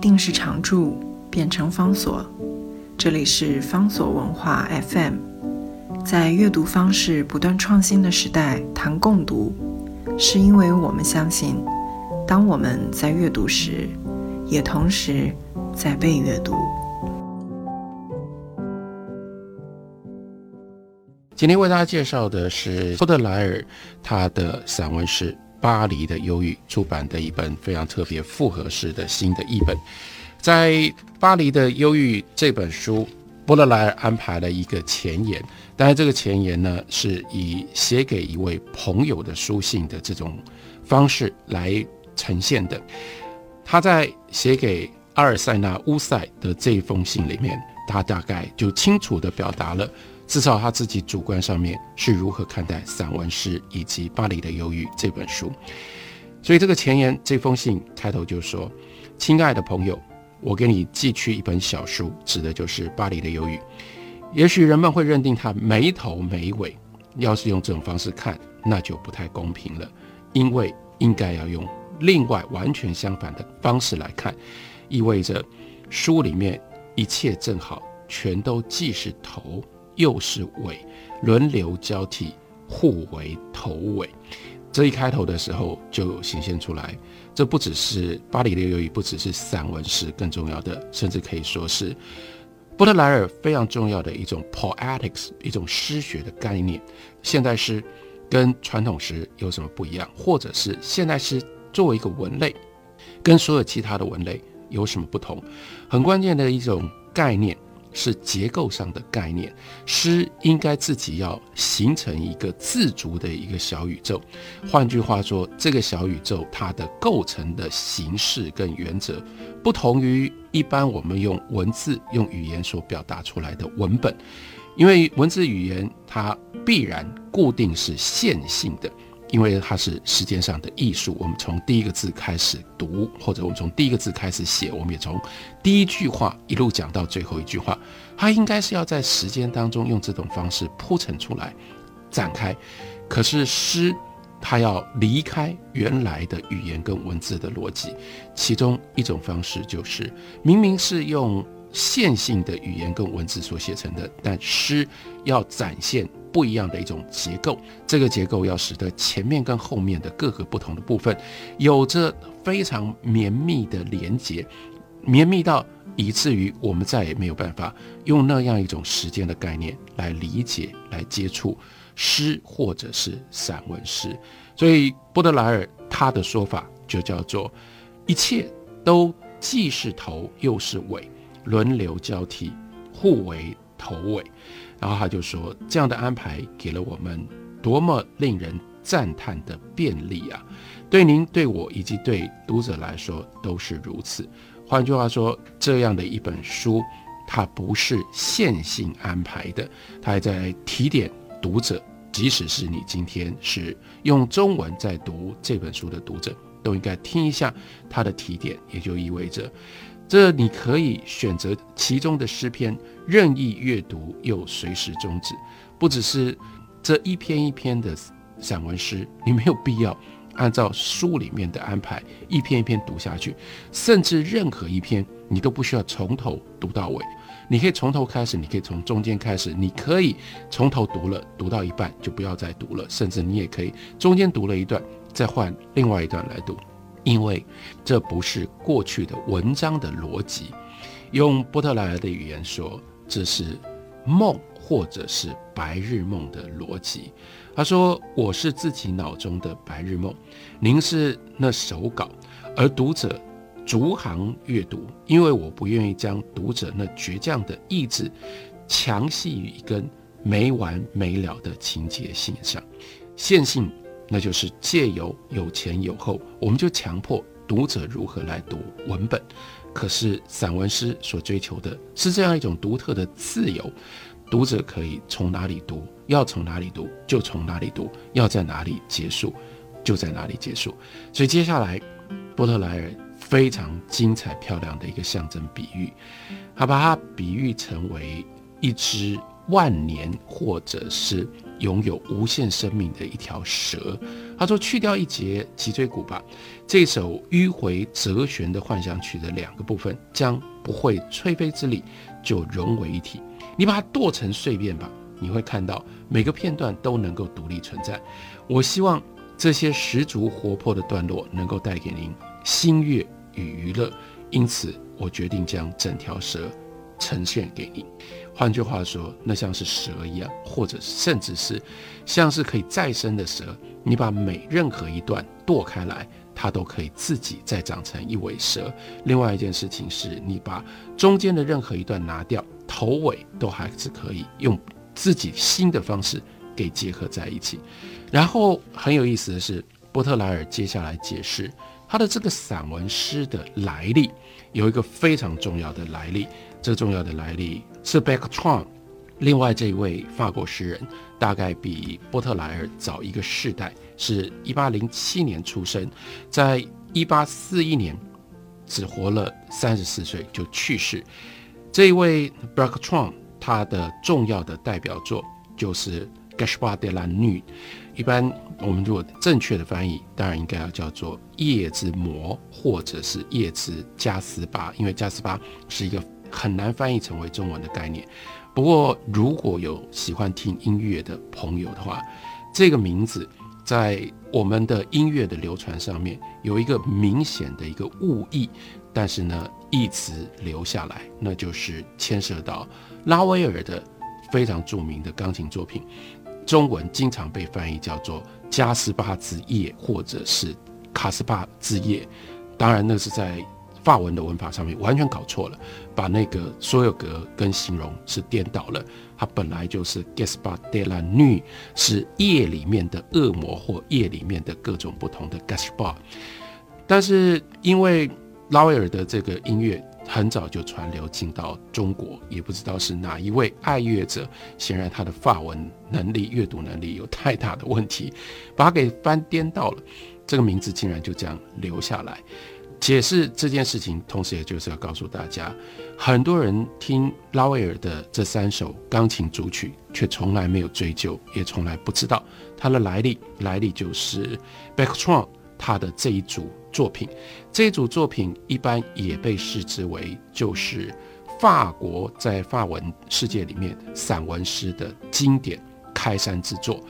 定是常驻，变成方所。这里是方所文化 FM。在阅读方式不断创新的时代，谈共读，是因为我们相信，当我们在阅读时，也同时在被阅读。今天为大家介绍的是波德莱尔他的散文诗。巴黎的忧郁出版的一本非常特别复合式的新的译本，在《巴黎的忧郁》这本书，波德莱尔安排了一个前言，当然这个前言呢是以写给一位朋友的书信的这种方式来呈现的。他在写给阿尔塞纳乌塞的这一封信里面，他大概就清楚地表达了。至少他自己主观上面是如何看待散文诗以及《巴黎的忧郁》这本书，所以这个前言这封信开头就说：“亲爱的朋友，我给你寄去一本小书，指的就是《巴黎的忧郁》。也许人们会认定它没头没尾，要是用这种方式看，那就不太公平了，因为应该要用另外完全相反的方式来看，意味着书里面一切正好全都既是头。”又是尾，轮流交替，互为头尾。这一开头的时候就显现出来，这不只是巴黎的忧郁，不只是散文诗，更重要的，甚至可以说是波特莱尔非常重要的一种 poetics，一种诗学的概念。现代诗跟传统诗有什么不一样？或者是现代诗作为一个文类，跟所有其他的文类有什么不同？很关键的一种概念。是结构上的概念，诗应该自己要形成一个自足的一个小宇宙。换句话说，这个小宇宙它的构成的形式跟原则，不同于一般我们用文字、用语言所表达出来的文本，因为文字语言它必然固定是线性的。因为它是时间上的艺术，我们从第一个字开始读，或者我们从第一个字开始写，我们也从第一句话一路讲到最后一句话，它应该是要在时间当中用这种方式铺陈出来、展开。可是诗，它要离开原来的语言跟文字的逻辑，其中一种方式就是明明是用线性的语言跟文字所写成的，但诗要展现。不一样的一种结构，这个结构要使得前面跟后面的各个不同的部分有着非常绵密的连接，绵密到以至于我们再也没有办法用那样一种时间的概念来理解、来接触诗或者是散文诗。所以波德莱尔他的说法就叫做：一切都既是头又是尾，轮流交替，互为头尾。然后他就说：“这样的安排给了我们多么令人赞叹的便利啊！对您、对我以及对读者来说都是如此。换句话说，这样的一本书，它不是线性安排的，它还在提点读者。即使是你今天是用中文在读这本书的读者，都应该听一下它的提点，也就意味着。”这你可以选择其中的诗篇，任意阅读又随时终止。不只是这一篇一篇的散文诗，你没有必要按照书里面的安排一篇一篇读下去。甚至任何一篇，你都不需要从头读到尾。你可以从头开始，你可以从中间开始，你可以从头读了，读到一半就不要再读了。甚至你也可以中间读了一段，再换另外一段来读。因为这不是过去的文章的逻辑，用波特莱尔的语言说，这是梦或者是白日梦的逻辑。他说：“我是自己脑中的白日梦，您是那手稿，而读者逐行阅读，因为我不愿意将读者那倔强的意志强系于一根没完没了的情节线上，线性。”那就是借由有前有后，我们就强迫读者如何来读文本。可是散文诗所追求的是这样一种独特的自由，读者可以从哪里读，要从哪里读就从哪里读，要在哪里结束就在哪里结束。所以接下来，波特莱尔非常精彩漂亮的一个象征比喻，他把它比喻成为一只万年或者是拥有无限生命的一条蛇。他说：“去掉一节脊椎骨吧。”这首迂回折旋的幻想曲的两个部分将不会吹飞之力就融为一体。你把它剁成碎片吧，你会看到每个片段都能够独立存在。我希望这些十足活泼的段落能够带给您新悦与娱乐，因此我决定将整条蛇呈现给你。换句话说，那像是蛇一样，或者甚至是像是可以再生的蛇。你把每任何一段剁开来，它都可以自己再长成一尾蛇。另外一件事情是，你把中间的任何一段拿掉。头尾都还是可以用自己新的方式给结合在一起。然后很有意思的是，波特莱尔接下来解释他的这个散文诗的来历，有一个非常重要的来历。这重要的来历是 b a c k t r o n 另外这一位法国诗人大概比波特莱尔早一个世代，是一八零七年出生，在一八四一年只活了三十四岁就去世。这一位 b r k t r o n 他的重要的代表作就是《Gaspard de la Nuit》。一般我们如果正确的翻译，当然应该要叫做《夜之魔》或者是《夜之加斯巴》，因为加斯巴是一个很难翻译成为中文的概念。不过，如果有喜欢听音乐的朋友的话，这个名字在我们的音乐的流传上面有一个明显的一个误译。但是呢，一直留下来，那就是牵涉到拉威尔的非常著名的钢琴作品，中文经常被翻译叫做《加斯巴之夜》或者是《卡斯巴之夜》。当然，那是在法文的文法上面完全搞错了，把那个所有格跟形容是颠倒了。它本来就是 Gaspard de la Nuit，是夜里面的恶魔或夜里面的各种不同的 Gaspard。但是因为拉威尔的这个音乐很早就传流进到中国，也不知道是哪一位爱乐者，显然他的法文能力、阅读能力有太大的问题，把它给翻颠倒了。这个名字竟然就这样留下来。解释这件事情，同时也就是要告诉大家，很多人听拉威尔的这三首钢琴组曲，却从来没有追究，也从来不知道它的来历。来历就是 b e c k t r o n 他的这一组作品，这一组作品一般也被视之为就是法国在法文世界里面散文诗的经典开山之作。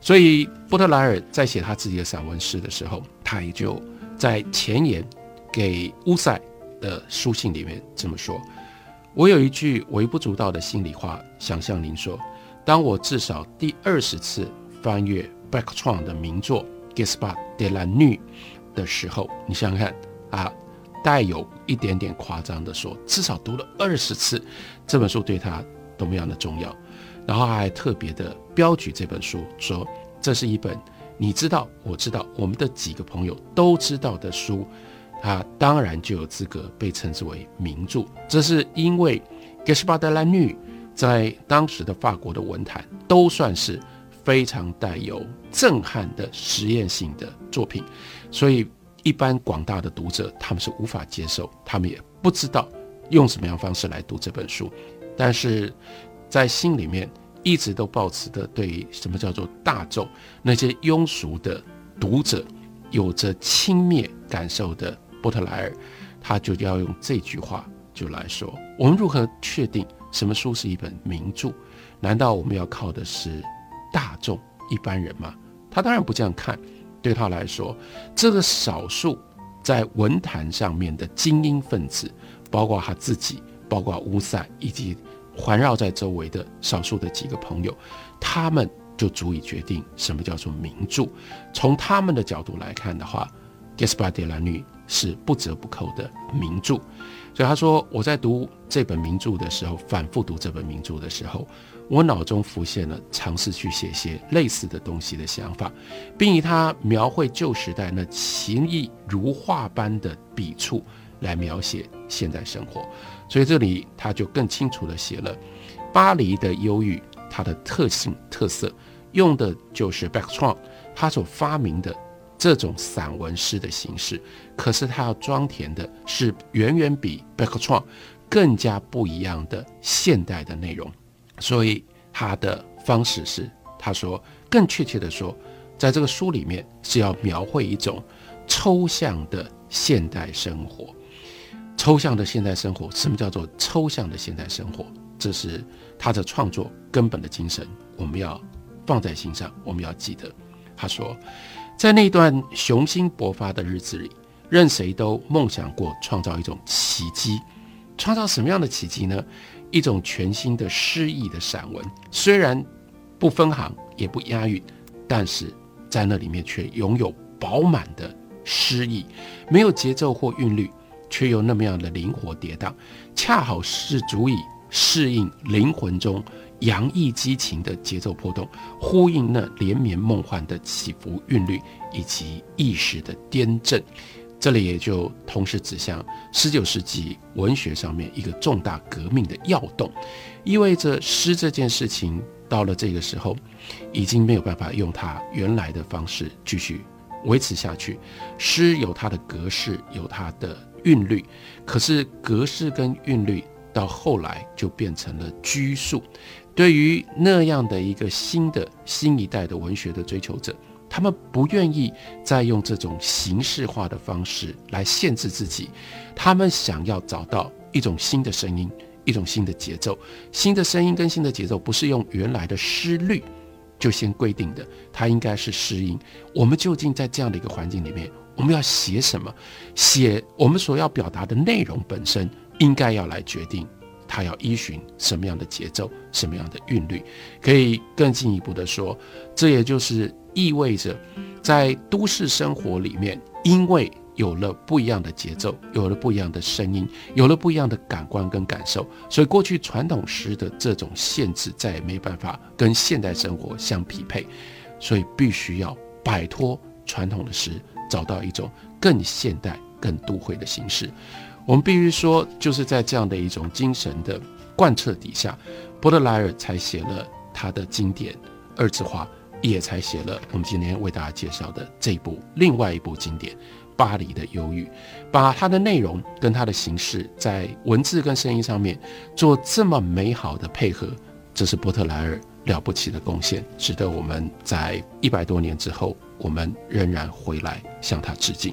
所以波特莱尔在写他自己的散文诗的时候，他也就在前言给乌塞的书信里面这么说：“我有一句微不足道的心里话想向您说，当我至少第二十次翻阅 b a c k t r o n 的名作。” Gaspard de la Nuit 的时候，你想想看啊，带有一点点夸张的说，至少读了二十次，这本书对他多么样的重要。然后还特别的标举这本书，说这是一本你知道，我知道，我们的几个朋友都知道的书，它当然就有资格被称之为名著。这是因为 Gaspard de la Nuit 在当时的法国的文坛都算是。非常带有震撼的实验性的作品，所以一般广大的读者他们是无法接受，他们也不知道用什么样方式来读这本书，但是在心里面一直都保持的对什么叫做大众那些庸俗的读者有着轻蔑感受的波特莱尔，他就要用这句话就来说：我们如何确定什么书是一本名著？难道我们要靠的是？大众一般人吗，他当然不这样看。对他来说，这个少数在文坛上面的精英分子，包括他自己，包括乌塞，以及环绕在周围的少数的几个朋友，他们就足以决定什么叫做名著。从他们的角度来看的话，《Gaspard de la Nuit》是不折不扣的名著。所以他说，我在读这本名著的时候，反复读这本名著的时候。我脑中浮现了尝试去写些类似的东西的想法，并以他描绘旧时代那情意如画般的笔触来描写现代生活。所以这里他就更清楚地写了巴黎的忧郁，它的特性特色，用的就是 b a c k t r o n 他所发明的这种散文诗的形式。可是他要装填的是远远比 b a c k 更加不一样的现代的内容。所以他的方式是，他说更确切的说，在这个书里面是要描绘一种抽象的现代生活。抽象的现代生活，什么叫做抽象的现代生活？这是他的创作根本的精神，我们要放在心上，我们要记得。他说，在那段雄心勃发的日子里，任谁都梦想过创造一种奇迹。创造什么样的奇迹呢？一种全新的诗意的散文，虽然不分行也不押韵，但是在那里面却拥有饱满的诗意，没有节奏或韵律。却又那么样的灵活跌宕，恰好是足以适应灵魂中洋溢激情的节奏波动，呼应那连绵梦幻的起伏韵律以及意识的颠震。这里也就同时指向十九世纪文学上面一个重大革命的要动，意味着诗这件事情到了这个时候，已经没有办法用它原来的方式继续维持下去。诗有它的格式，有它的。韵律，可是格式跟韵律到后来就变成了拘束。对于那样的一个新的新一代的文学的追求者，他们不愿意再用这种形式化的方式来限制自己，他们想要找到一种新的声音，一种新的节奏。新的声音跟新的节奏不是用原来的诗律就先规定的，它应该是诗音。我们究竟在这样的一个环境里面？我们要写什么？写我们所要表达的内容本身，应该要来决定它要依循什么样的节奏、什么样的韵律。可以更进一步的说，这也就是意味着，在都市生活里面，因为有了不一样的节奏，有了不一样的声音，有了不一样的感官跟感受，所以过去传统诗的这种限制再也没办法跟现代生活相匹配，所以必须要摆脱传统的诗。找到一种更现代、更都会的形式，我们必须说，就是在这样的一种精神的贯彻底下，波德莱尔才写了他的经典二字画，也才写了我们今天为大家介绍的这部另外一部经典《巴黎的忧郁》，把它的内容跟它的形式在文字跟声音上面做这么美好的配合，这是波特莱尔了不起的贡献，值得我们在一百多年之后。我们仍然回来向他致敬。